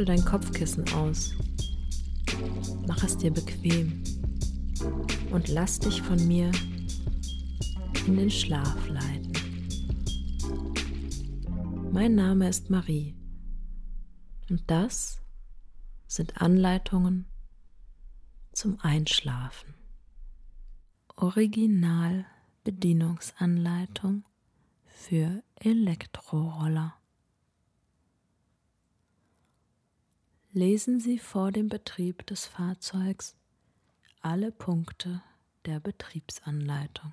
Schüttel dein Kopfkissen aus. Mach es dir bequem und lass dich von mir in den Schlaf leiten. Mein Name ist Marie und das sind Anleitungen zum Einschlafen. Original Bedienungsanleitung für Elektroroller. Lesen Sie vor dem Betrieb des Fahrzeugs alle Punkte der Betriebsanleitung.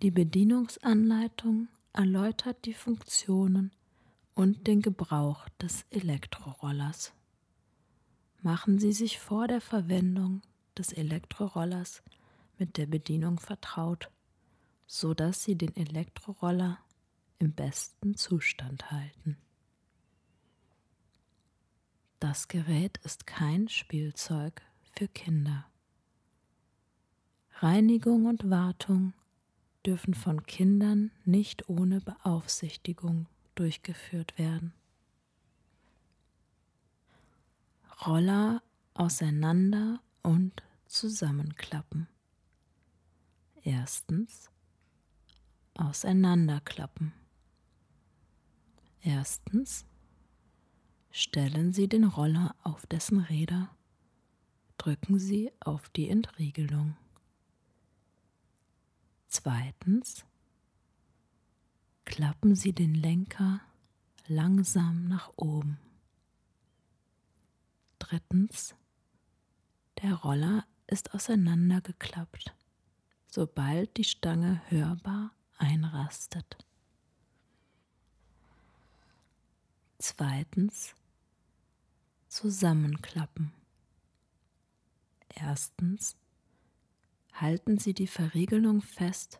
Die Bedienungsanleitung erläutert die Funktionen und den Gebrauch des Elektrorollers. Machen Sie sich vor der Verwendung des Elektrorollers mit der Bedienung vertraut, so dass Sie den Elektroroller im besten Zustand halten. Das Gerät ist kein Spielzeug für Kinder. Reinigung und Wartung dürfen von Kindern nicht ohne Beaufsichtigung durchgeführt werden. Roller auseinander und zusammenklappen. Erstens auseinanderklappen. Erstens Stellen Sie den Roller auf dessen Räder. Drücken Sie auf die Entriegelung. Zweitens. Klappen Sie den Lenker langsam nach oben. Drittens. Der Roller ist auseinandergeklappt, sobald die Stange hörbar einrastet. Zweitens zusammenklappen. Erstens halten Sie die Verriegelung fest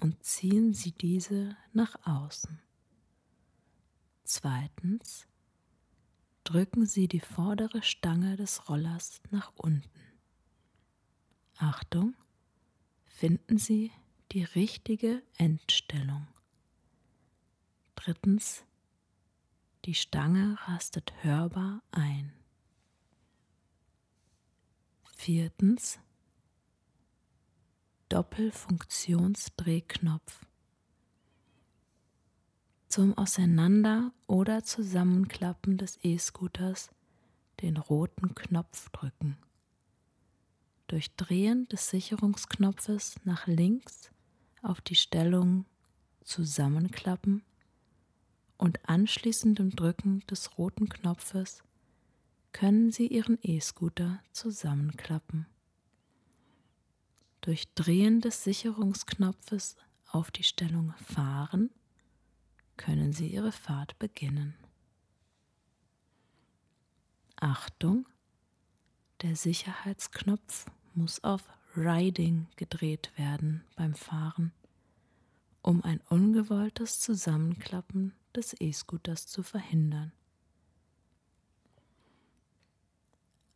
und ziehen Sie diese nach außen. Zweitens drücken Sie die vordere Stange des Rollers nach unten. Achtung, finden Sie die richtige Endstellung. Drittens die Stange rastet hörbar ein. Viertens Doppelfunktionsdrehknopf. Zum Auseinander- oder Zusammenklappen des E-Scooters den roten Knopf drücken. Durch Drehen des Sicherungsknopfes nach links auf die Stellung Zusammenklappen und anschließendem Drücken des roten Knopfes können Sie Ihren E-Scooter zusammenklappen. Durch Drehen des Sicherungsknopfes auf die Stellung Fahren können Sie Ihre Fahrt beginnen. Achtung! Der Sicherheitsknopf muss auf Riding gedreht werden beim Fahren, um ein ungewolltes Zusammenklappen des E-Scooters zu verhindern.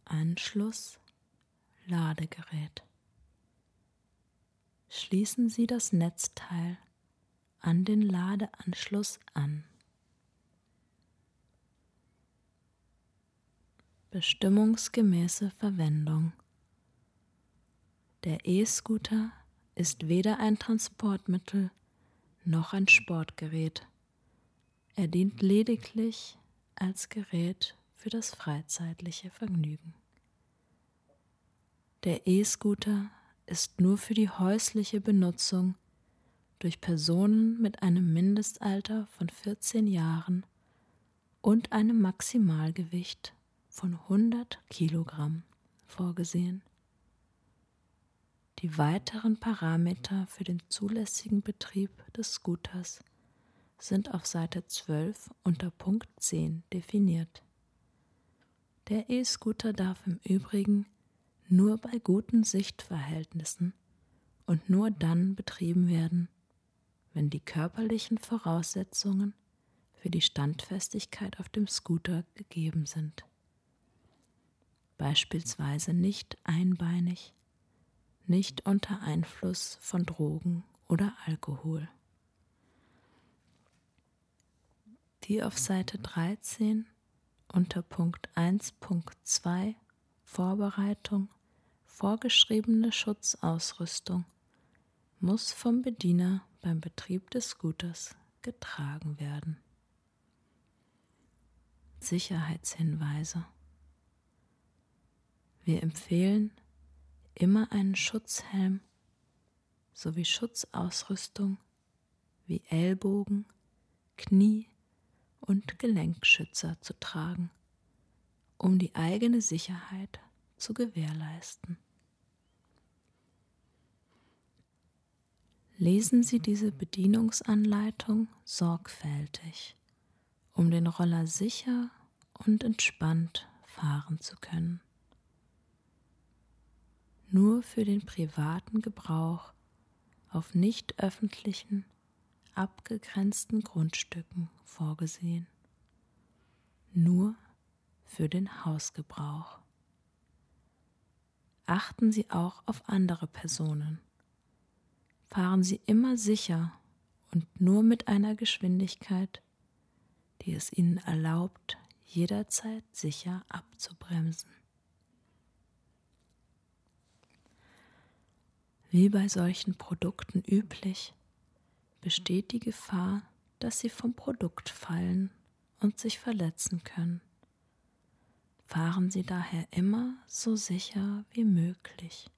Anschluss Ladegerät. Schließen Sie das Netzteil an den Ladeanschluss an. Bestimmungsgemäße Verwendung. Der E-Scooter ist weder ein Transportmittel noch ein Sportgerät. Er dient lediglich als Gerät für das freizeitliche Vergnügen. Der E-Scooter ist nur für die häusliche Benutzung durch Personen mit einem Mindestalter von 14 Jahren und einem Maximalgewicht von 100 Kilogramm vorgesehen. Die weiteren Parameter für den zulässigen Betrieb des Scooters sind auf Seite 12 unter Punkt 10 definiert. Der E-Scooter darf im Übrigen nur bei guten Sichtverhältnissen und nur dann betrieben werden, wenn die körperlichen Voraussetzungen für die Standfestigkeit auf dem Scooter gegeben sind. Beispielsweise nicht einbeinig, nicht unter Einfluss von Drogen oder Alkohol. Die auf Seite 13 unter Punkt 1.2 Vorbereitung vorgeschriebene Schutzausrüstung muss vom Bediener beim Betrieb des Scooters getragen werden. Sicherheitshinweise. Wir empfehlen immer einen Schutzhelm sowie Schutzausrüstung wie Ellbogen, Knie und Gelenkschützer zu tragen, um die eigene Sicherheit zu gewährleisten. Lesen Sie diese Bedienungsanleitung sorgfältig, um den Roller sicher und entspannt fahren zu können. Nur für den privaten Gebrauch auf nicht öffentlichen, abgegrenzten Grundstücken vorgesehen. Nur für den Hausgebrauch. Achten Sie auch auf andere Personen fahren Sie immer sicher und nur mit einer Geschwindigkeit, die es Ihnen erlaubt, jederzeit sicher abzubremsen. Wie bei solchen Produkten üblich, besteht die Gefahr, dass sie vom Produkt fallen und sich verletzen können. Fahren Sie daher immer so sicher wie möglich.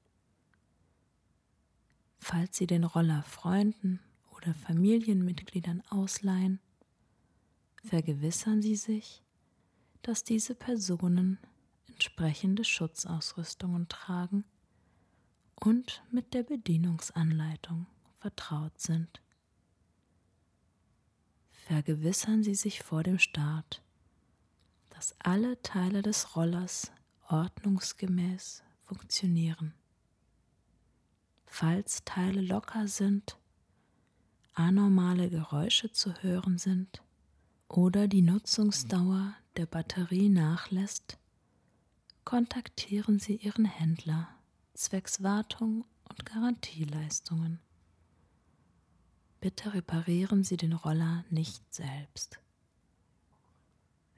Falls Sie den Roller Freunden oder Familienmitgliedern ausleihen, vergewissern Sie sich, dass diese Personen entsprechende Schutzausrüstungen tragen und mit der Bedienungsanleitung vertraut sind. Vergewissern Sie sich vor dem Start, dass alle Teile des Rollers ordnungsgemäß funktionieren falls Teile locker sind, anormale Geräusche zu hören sind oder die Nutzungsdauer der Batterie nachlässt, kontaktieren Sie Ihren Händler zwecks Wartung und Garantieleistungen. Bitte reparieren Sie den Roller nicht selbst.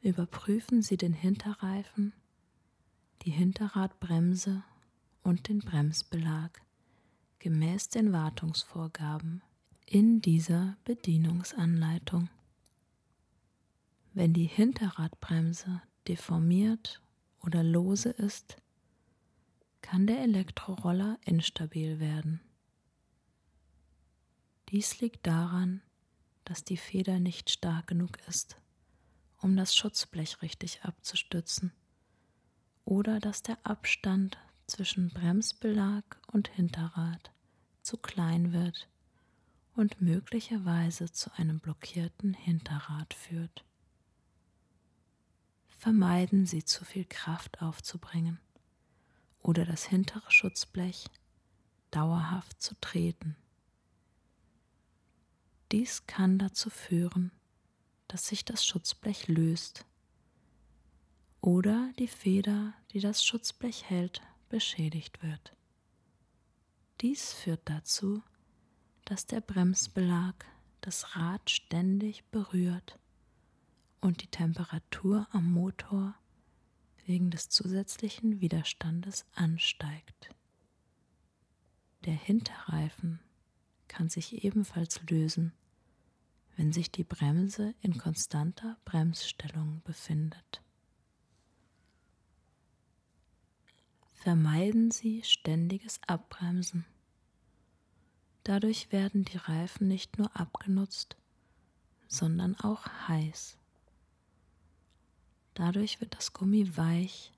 Überprüfen Sie den Hinterreifen, die Hinterradbremse und den Bremsbelag gemäß den Wartungsvorgaben in dieser Bedienungsanleitung. Wenn die Hinterradbremse deformiert oder lose ist, kann der Elektroroller instabil werden. Dies liegt daran, dass die Feder nicht stark genug ist, um das Schutzblech richtig abzustützen, oder dass der Abstand zwischen Bremsbelag und Hinterrad zu klein wird und möglicherweise zu einem blockierten Hinterrad führt. Vermeiden Sie zu viel Kraft aufzubringen oder das hintere Schutzblech dauerhaft zu treten. Dies kann dazu führen, dass sich das Schutzblech löst oder die Feder, die das Schutzblech hält, beschädigt wird. Dies führt dazu, dass der Bremsbelag das Rad ständig berührt und die Temperatur am Motor wegen des zusätzlichen Widerstandes ansteigt. Der Hinterreifen kann sich ebenfalls lösen, wenn sich die Bremse in konstanter Bremsstellung befindet. vermeiden Sie ständiges Abbremsen. Dadurch werden die Reifen nicht nur abgenutzt, sondern auch heiß. Dadurch wird das Gummi weich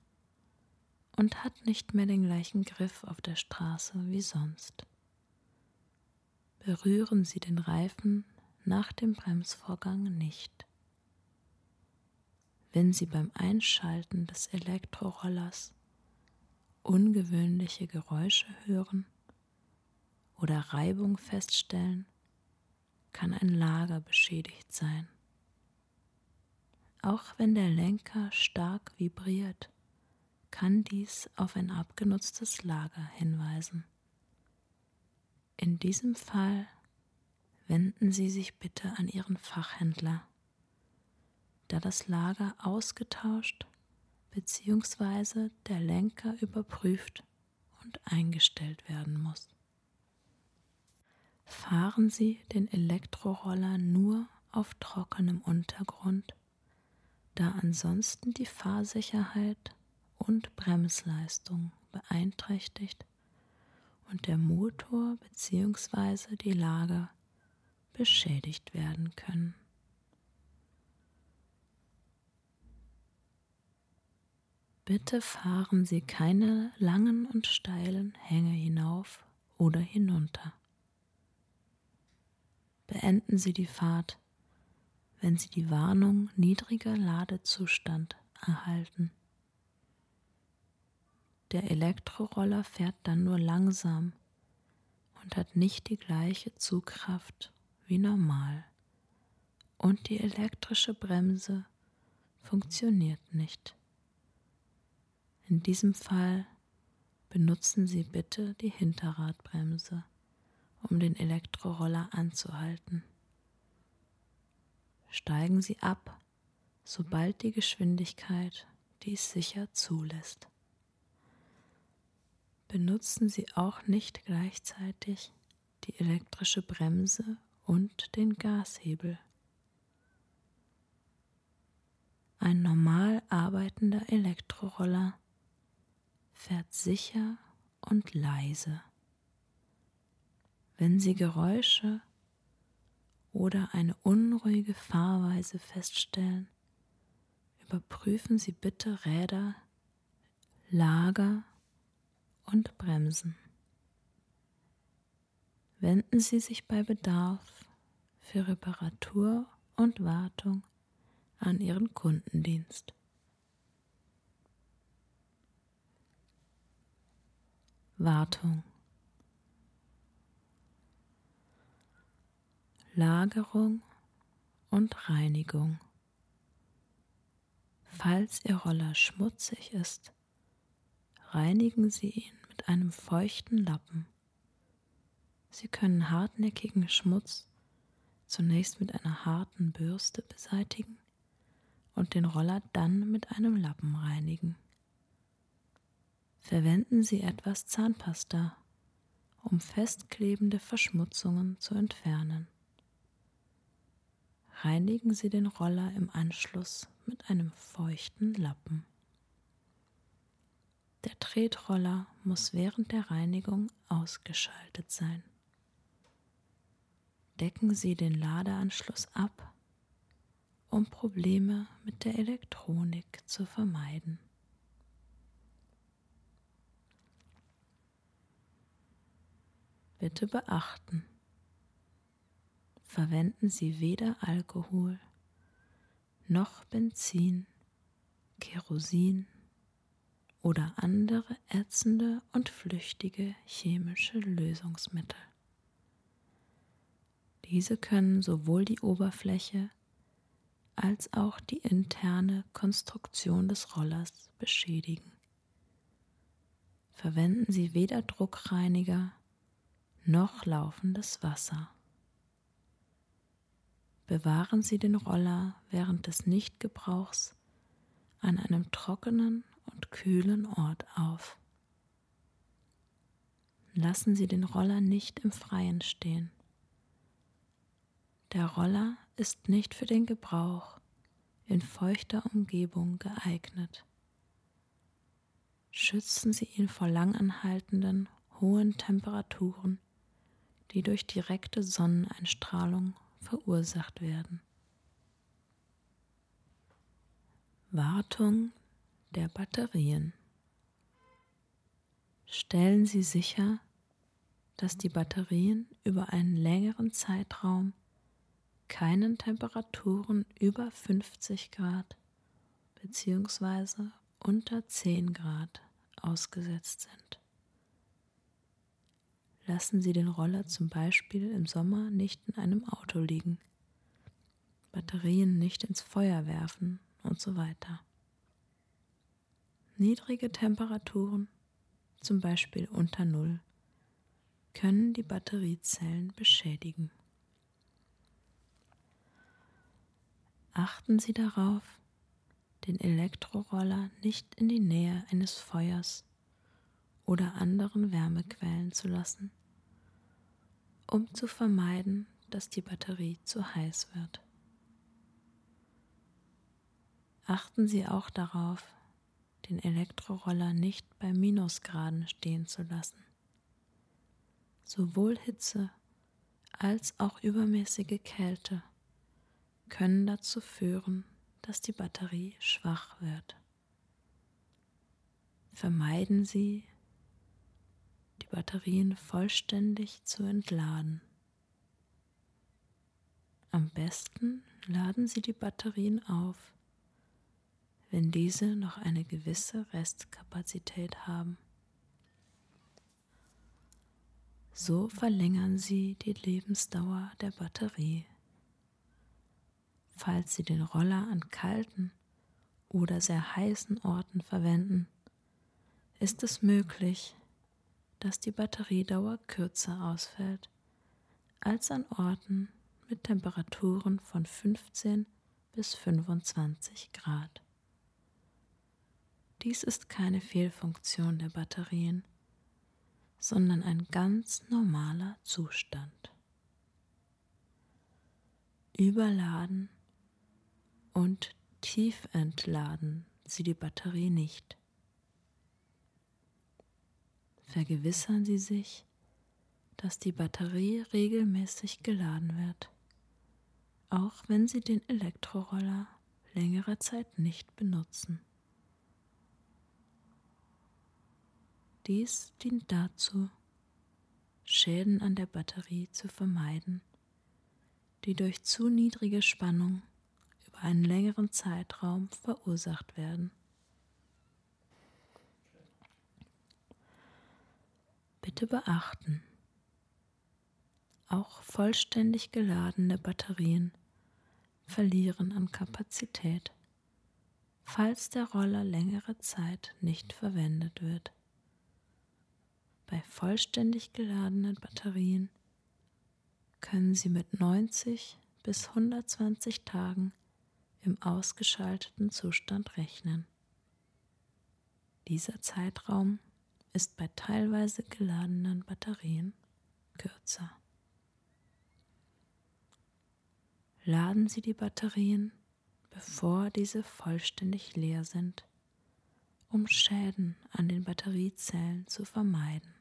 und hat nicht mehr den gleichen Griff auf der Straße wie sonst. Berühren Sie den Reifen nach dem Bremsvorgang nicht. Wenn Sie beim Einschalten des Elektrorollers ungewöhnliche Geräusche hören oder Reibung feststellen, kann ein Lager beschädigt sein. Auch wenn der Lenker stark vibriert, kann dies auf ein abgenutztes Lager hinweisen. In diesem Fall wenden Sie sich bitte an Ihren Fachhändler, da das Lager ausgetauscht bzw. der Lenker überprüft und eingestellt werden muss. Fahren Sie den Elektroroller nur auf trockenem Untergrund, da ansonsten die Fahrsicherheit und Bremsleistung beeinträchtigt und der Motor bzw. die Lager beschädigt werden können. Bitte fahren Sie keine langen und steilen Hänge hinauf oder hinunter. Beenden Sie die Fahrt, wenn Sie die Warnung niedriger Ladezustand erhalten. Der Elektroroller fährt dann nur langsam und hat nicht die gleiche Zugkraft wie normal. Und die elektrische Bremse funktioniert nicht. In diesem Fall benutzen Sie bitte die Hinterradbremse, um den Elektroroller anzuhalten. Steigen Sie ab, sobald die Geschwindigkeit dies sicher zulässt. Benutzen Sie auch nicht gleichzeitig die elektrische Bremse und den Gashebel. Ein normal arbeitender Elektroroller fährt sicher und leise. Wenn Sie Geräusche oder eine unruhige Fahrweise feststellen, überprüfen Sie bitte Räder, Lager und Bremsen. Wenden Sie sich bei Bedarf für Reparatur und Wartung an Ihren Kundendienst. Wartung Lagerung und Reinigung. Falls Ihr Roller schmutzig ist, reinigen Sie ihn mit einem feuchten Lappen. Sie können hartnäckigen Schmutz zunächst mit einer harten Bürste beseitigen und den Roller dann mit einem Lappen reinigen. Verwenden Sie etwas Zahnpasta, um festklebende Verschmutzungen zu entfernen. Reinigen Sie den Roller im Anschluss mit einem feuchten Lappen. Der Tretroller muss während der Reinigung ausgeschaltet sein. Decken Sie den Ladeanschluss ab, um Probleme mit der Elektronik zu vermeiden. Bitte beachten, verwenden Sie weder Alkohol noch Benzin, Kerosin oder andere ätzende und flüchtige chemische Lösungsmittel. Diese können sowohl die Oberfläche als auch die interne Konstruktion des Rollers beschädigen. Verwenden Sie weder Druckreiniger noch laufendes Wasser. Bewahren Sie den Roller während des Nichtgebrauchs an einem trockenen und kühlen Ort auf. Lassen Sie den Roller nicht im Freien stehen. Der Roller ist nicht für den Gebrauch in feuchter Umgebung geeignet. Schützen Sie ihn vor langanhaltenden, hohen Temperaturen, die durch direkte Sonneneinstrahlung verursacht werden. Wartung der Batterien. Stellen Sie sicher, dass die Batterien über einen längeren Zeitraum keinen Temperaturen über 50 Grad bzw. unter 10 Grad ausgesetzt sind. Lassen Sie den Roller zum Beispiel im Sommer nicht in einem Auto liegen, Batterien nicht ins Feuer werfen und so weiter. Niedrige Temperaturen, zum Beispiel unter Null, können die Batteriezellen beschädigen. Achten Sie darauf, den Elektroroller nicht in die Nähe eines Feuers oder anderen Wärmequellen zu lassen, um zu vermeiden, dass die Batterie zu heiß wird. Achten Sie auch darauf, den Elektroroller nicht bei Minusgraden stehen zu lassen. Sowohl Hitze als auch übermäßige Kälte können dazu führen, dass die Batterie schwach wird. Vermeiden Sie, die Batterien vollständig zu entladen. Am besten laden Sie die Batterien auf, wenn diese noch eine gewisse Restkapazität haben. So verlängern Sie die Lebensdauer der Batterie. Falls Sie den Roller an kalten oder sehr heißen Orten verwenden, ist es möglich, dass die Batteriedauer kürzer ausfällt als an Orten mit Temperaturen von 15 bis 25 Grad. Dies ist keine Fehlfunktion der Batterien sondern ein ganz normaler Zustand. Überladen und tief entladen Sie die Batterie nicht. Vergewissern Sie sich, dass die Batterie regelmäßig geladen wird, auch wenn Sie den Elektroroller längere Zeit nicht benutzen. Dies dient dazu, Schäden an der Batterie zu vermeiden, die durch zu niedrige Spannung über einen längeren Zeitraum verursacht werden. Bitte beachten, auch vollständig geladene Batterien verlieren an Kapazität, falls der Roller längere Zeit nicht verwendet wird. Bei vollständig geladenen Batterien können Sie mit 90 bis 120 Tagen im ausgeschalteten Zustand rechnen. Dieser Zeitraum ist bei teilweise geladenen Batterien kürzer. Laden Sie die Batterien, bevor diese vollständig leer sind, um Schäden an den Batteriezellen zu vermeiden.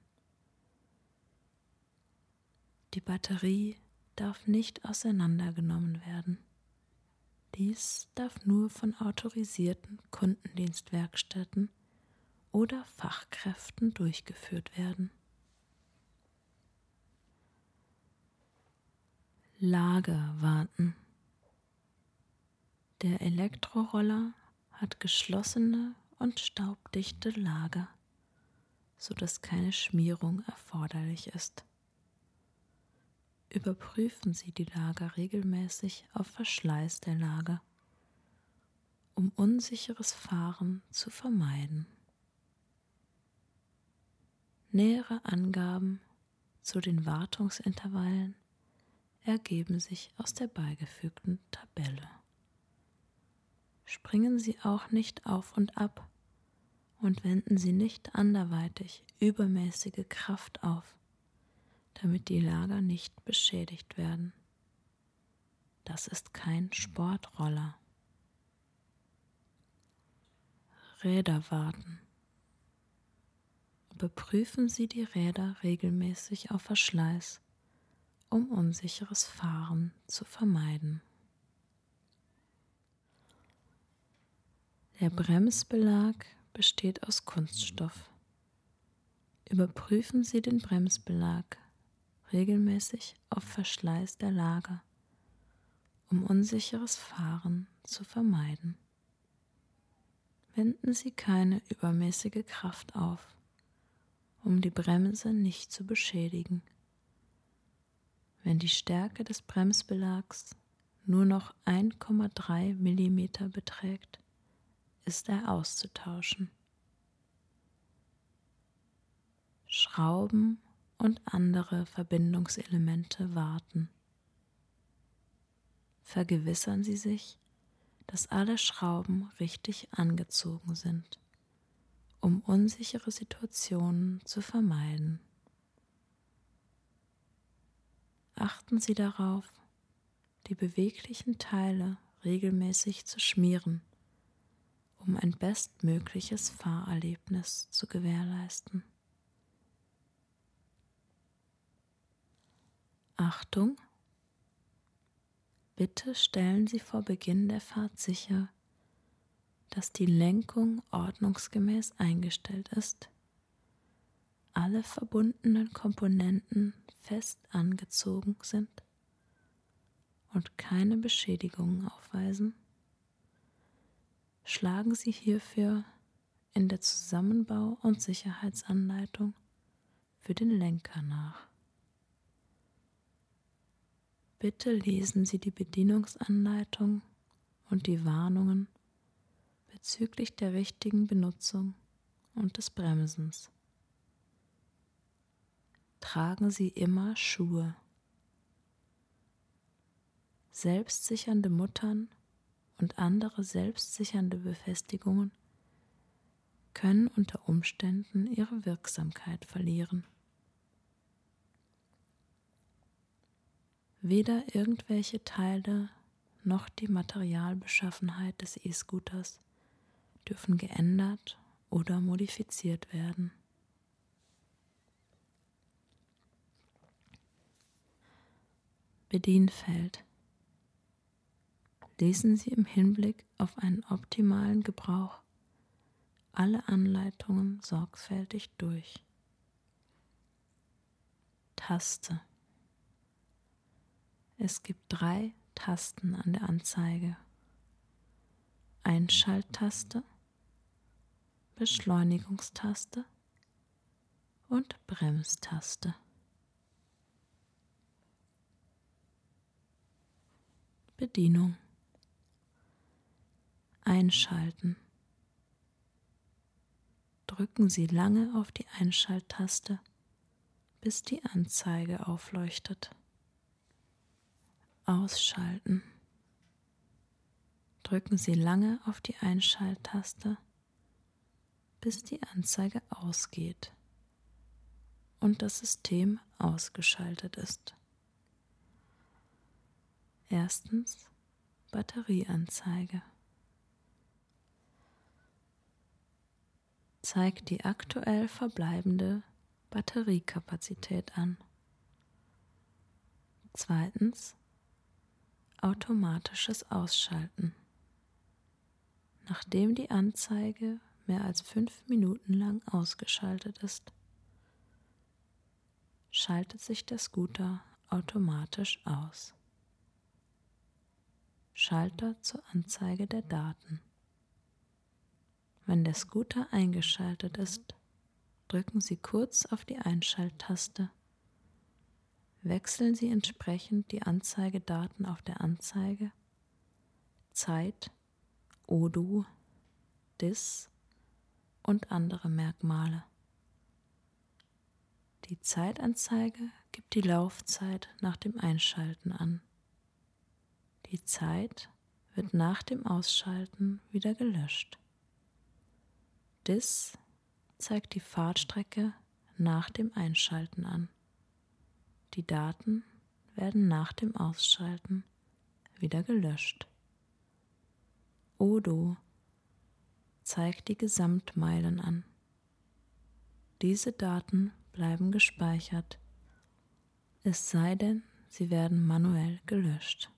Die Batterie darf nicht auseinandergenommen werden. Dies darf nur von autorisierten Kundendienstwerkstätten oder Fachkräften durchgeführt werden. Lagerwarten. Der Elektroroller hat geschlossene und staubdichte Lager, sodass keine Schmierung erforderlich ist überprüfen Sie die Lager regelmäßig auf Verschleiß der Lager, um unsicheres Fahren zu vermeiden. Nähere Angaben zu den Wartungsintervallen ergeben sich aus der beigefügten Tabelle. Springen Sie auch nicht auf und ab und wenden Sie nicht anderweitig übermäßige Kraft auf damit die Lager nicht beschädigt werden. Das ist kein Sportroller. Räder warten. Überprüfen Sie die Räder regelmäßig auf Verschleiß, um unsicheres Fahren zu vermeiden. Der Bremsbelag besteht aus Kunststoff. Überprüfen Sie den Bremsbelag regelmäßig auf Verschleiß der Lager, um unsicheres Fahren zu vermeiden. Wenden Sie keine übermäßige Kraft auf, um die Bremse nicht zu beschädigen. Wenn die Stärke des Bremsbelags nur noch 1,3 mm beträgt, ist er auszutauschen. Schrauben und andere Verbindungselemente warten. Vergewissern Sie sich, dass alle Schrauben richtig angezogen sind, um unsichere Situationen zu vermeiden. Achten Sie darauf, die beweglichen Teile regelmäßig zu schmieren, um ein bestmögliches Fahrerlebnis zu gewährleisten. Achtung! Bitte stellen Sie vor Beginn der Fahrt sicher, dass die Lenkung ordnungsgemäß eingestellt ist, alle verbundenen Komponenten fest angezogen sind und keine Beschädigungen aufweisen. Schlagen Sie hierfür in der Zusammenbau- und Sicherheitsanleitung für den Lenker nach. Bitte lesen Sie die Bedienungsanleitung und die Warnungen bezüglich der richtigen Benutzung und des Bremsens. Tragen Sie immer Schuhe. Selbstsichernde Muttern und andere selbstsichernde Befestigungen können unter Umständen ihre Wirksamkeit verlieren. Weder irgendwelche Teile noch die Materialbeschaffenheit des E-Scooters dürfen geändert oder modifiziert werden. Bedienfeld. Lesen Sie im Hinblick auf einen optimalen Gebrauch alle Anleitungen sorgfältig durch. Taste. Es gibt drei Tasten an der Anzeige. Einschalttaste, Beschleunigungstaste und Bremstaste. Bedienung. Einschalten. Drücken Sie lange auf die Einschalttaste, bis die Anzeige aufleuchtet. Ausschalten. Drücken Sie lange auf die Einschalttaste, bis die Anzeige ausgeht und das System ausgeschaltet ist. Erstens Batterieanzeige. Zeigt die aktuell verbleibende Batteriekapazität an. Zweitens automatisches Ausschalten. Nachdem die Anzeige mehr als fünf Minuten lang ausgeschaltet ist, schaltet sich der Scooter automatisch aus. Schalter zur Anzeige der Daten. Wenn der Scooter eingeschaltet ist, drücken Sie kurz auf die Einschalttaste wechseln Sie entsprechend die Anzeigedaten auf der Anzeige, Zeit, Odu, Dis und andere Merkmale. Die Zeitanzeige gibt die Laufzeit nach dem Einschalten an. Die Zeit wird nach dem Ausschalten wieder gelöscht. Dis zeigt die Fahrtstrecke nach dem Einschalten an. Die Daten werden nach dem Ausschalten wieder gelöscht. Odo zeigt die Gesamtmeilen an. Diese Daten bleiben gespeichert, es sei denn, sie werden manuell gelöscht.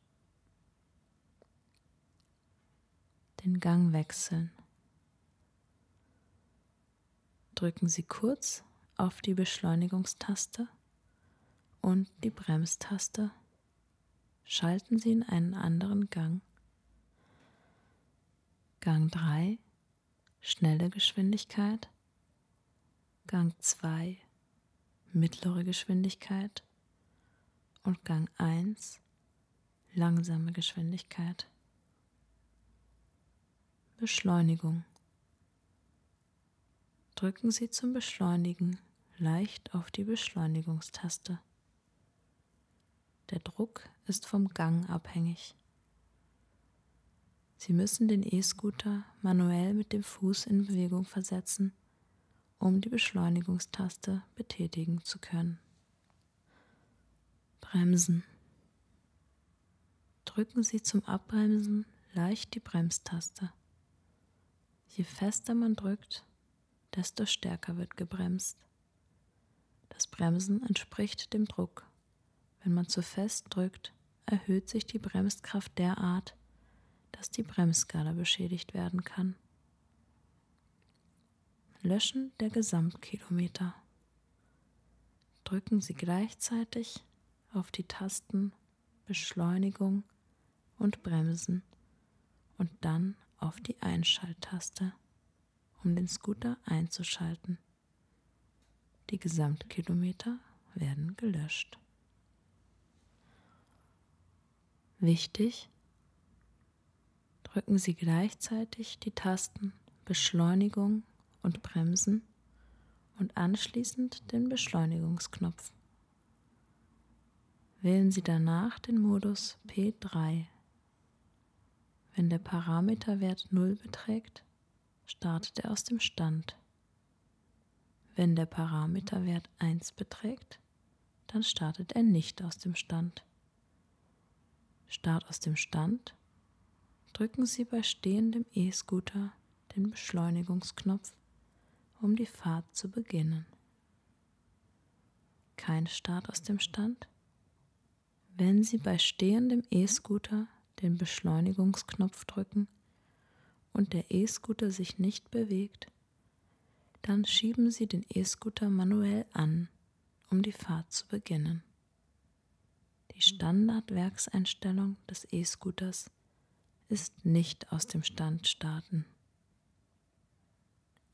Den Gang wechseln. Drücken Sie kurz auf die Beschleunigungstaste und die Bremstaste. Schalten Sie in einen anderen Gang. Gang 3 schnelle Geschwindigkeit. Gang 2 mittlere Geschwindigkeit und Gang 1 langsame Geschwindigkeit. Beschleunigung. Drücken Sie zum Beschleunigen leicht auf die Beschleunigungstaste. Der Druck ist vom Gang abhängig. Sie müssen den E-Scooter manuell mit dem Fuß in Bewegung versetzen, um die Beschleunigungstaste betätigen zu können. Bremsen. Drücken Sie zum Abbremsen leicht die Bremstaste. Je fester man drückt, desto stärker wird gebremst. Das Bremsen entspricht dem Druck. Wenn man zu fest drückt, erhöht sich die Bremskraft derart, dass die Bremsskala beschädigt werden kann. Löschen der Gesamtkilometer. Drücken Sie gleichzeitig auf die Tasten Beschleunigung und Bremsen und dann auf die Einschalttaste, um den Scooter einzuschalten. Die Gesamtkilometer werden gelöscht. Wichtig, drücken Sie gleichzeitig die Tasten Beschleunigung und Bremsen und anschließend den Beschleunigungsknopf. Wählen Sie danach den Modus P3 wenn der Parameterwert 0 beträgt, startet er aus dem Stand. Wenn der Parameterwert 1 beträgt, dann startet er nicht aus dem Stand. Start aus dem Stand drücken Sie bei stehendem E-Scooter den Beschleunigungsknopf, um die Fahrt zu beginnen. Kein Start aus dem Stand? Wenn Sie bei stehendem E-Scooter den Beschleunigungsknopf drücken und der E-Scooter sich nicht bewegt, dann schieben Sie den E-Scooter manuell an, um die Fahrt zu beginnen. Die Standardwerkseinstellung des E-Scooters ist nicht aus dem Stand starten.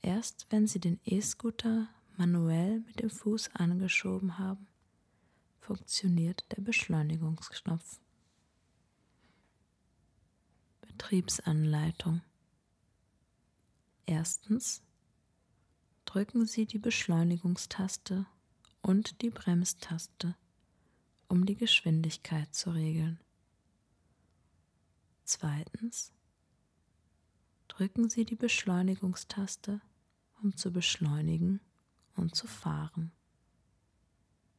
Erst wenn Sie den E-Scooter manuell mit dem Fuß angeschoben haben, funktioniert der Beschleunigungsknopf. Betriebsanleitung. Erstens drücken Sie die Beschleunigungstaste und die Bremstaste, um die Geschwindigkeit zu regeln. Zweitens drücken Sie die Beschleunigungstaste, um zu beschleunigen und zu fahren.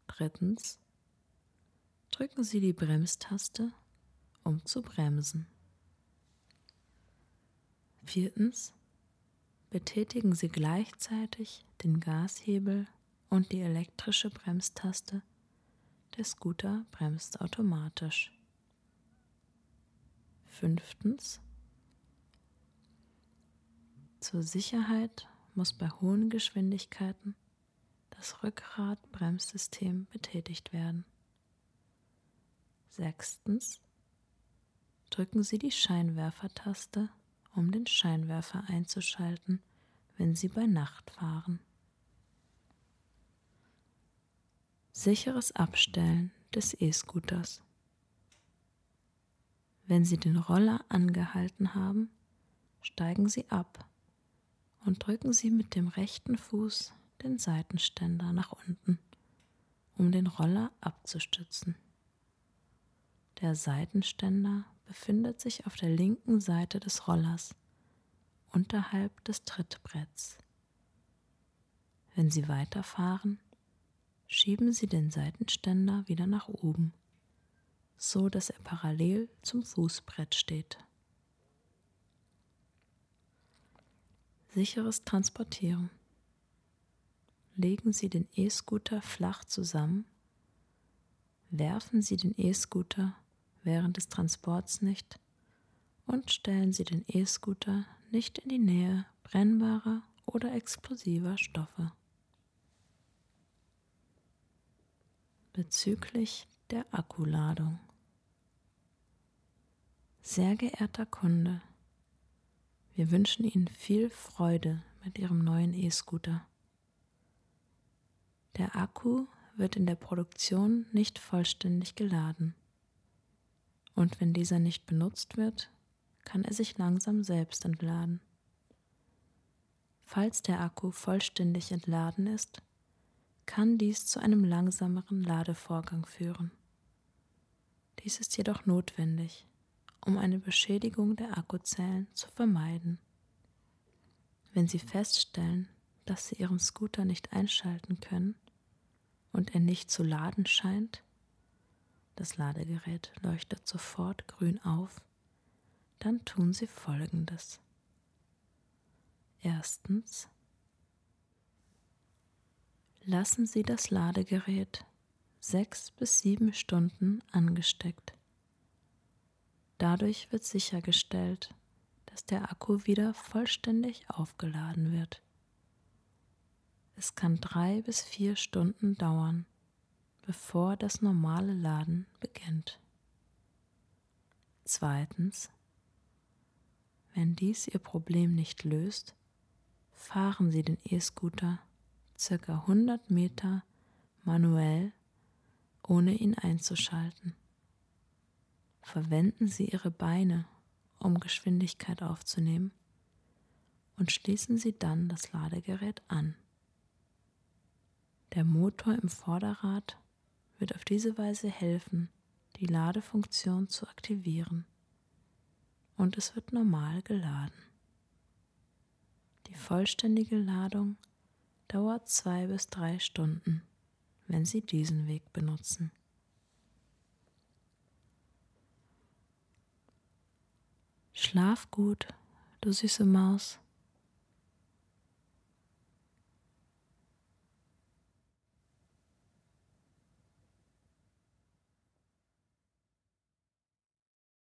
Drittens drücken Sie die Bremstaste, um zu bremsen. Viertens. Betätigen Sie gleichzeitig den Gashebel und die elektrische Bremstaste. Der Scooter bremst automatisch. Fünftens. Zur Sicherheit muss bei hohen Geschwindigkeiten das Rückgratbremssystem betätigt werden. Sechstens. Drücken Sie die Scheinwerfertaste um den Scheinwerfer einzuschalten, wenn Sie bei Nacht fahren. Sicheres Abstellen des E-Scooters. Wenn Sie den Roller angehalten haben, steigen Sie ab und drücken Sie mit dem rechten Fuß den Seitenständer nach unten, um den Roller abzustützen. Der Seitenständer befindet sich auf der linken Seite des Rollers, unterhalb des Trittbretts. Wenn Sie weiterfahren, schieben Sie den Seitenständer wieder nach oben, so dass er parallel zum Fußbrett steht. Sicheres Transportieren. Legen Sie den E-Scooter flach zusammen, werfen Sie den E-Scooter während des Transports nicht und stellen Sie den E-Scooter nicht in die Nähe brennbarer oder explosiver Stoffe. Bezüglich der Akkuladung. Sehr geehrter Kunde, wir wünschen Ihnen viel Freude mit Ihrem neuen E-Scooter. Der Akku wird in der Produktion nicht vollständig geladen und wenn dieser nicht benutzt wird, kann er sich langsam selbst entladen. Falls der Akku vollständig entladen ist, kann dies zu einem langsameren Ladevorgang führen. Dies ist jedoch notwendig, um eine Beschädigung der Akkuzellen zu vermeiden. Wenn Sie feststellen, dass Sie Ihren Scooter nicht einschalten können und er nicht zu laden scheint, das Ladegerät leuchtet sofort grün auf, dann tun Sie Folgendes. Erstens lassen Sie das Ladegerät sechs bis sieben Stunden angesteckt. Dadurch wird sichergestellt, dass der Akku wieder vollständig aufgeladen wird. Es kann drei bis vier Stunden dauern, bevor das normale Laden beginnt. Zweitens, wenn dies Ihr Problem nicht löst, fahren Sie den E-Scooter circa 100 Meter manuell, ohne ihn einzuschalten. Verwenden Sie Ihre Beine, um Geschwindigkeit aufzunehmen, und schließen Sie dann das Ladegerät an. Der Motor im Vorderrad wird auf diese Weise helfen, die Ladefunktion zu aktivieren und es wird normal geladen. Die vollständige Ladung dauert zwei bis drei Stunden, wenn Sie diesen Weg benutzen. Schlaf gut, du süße Maus.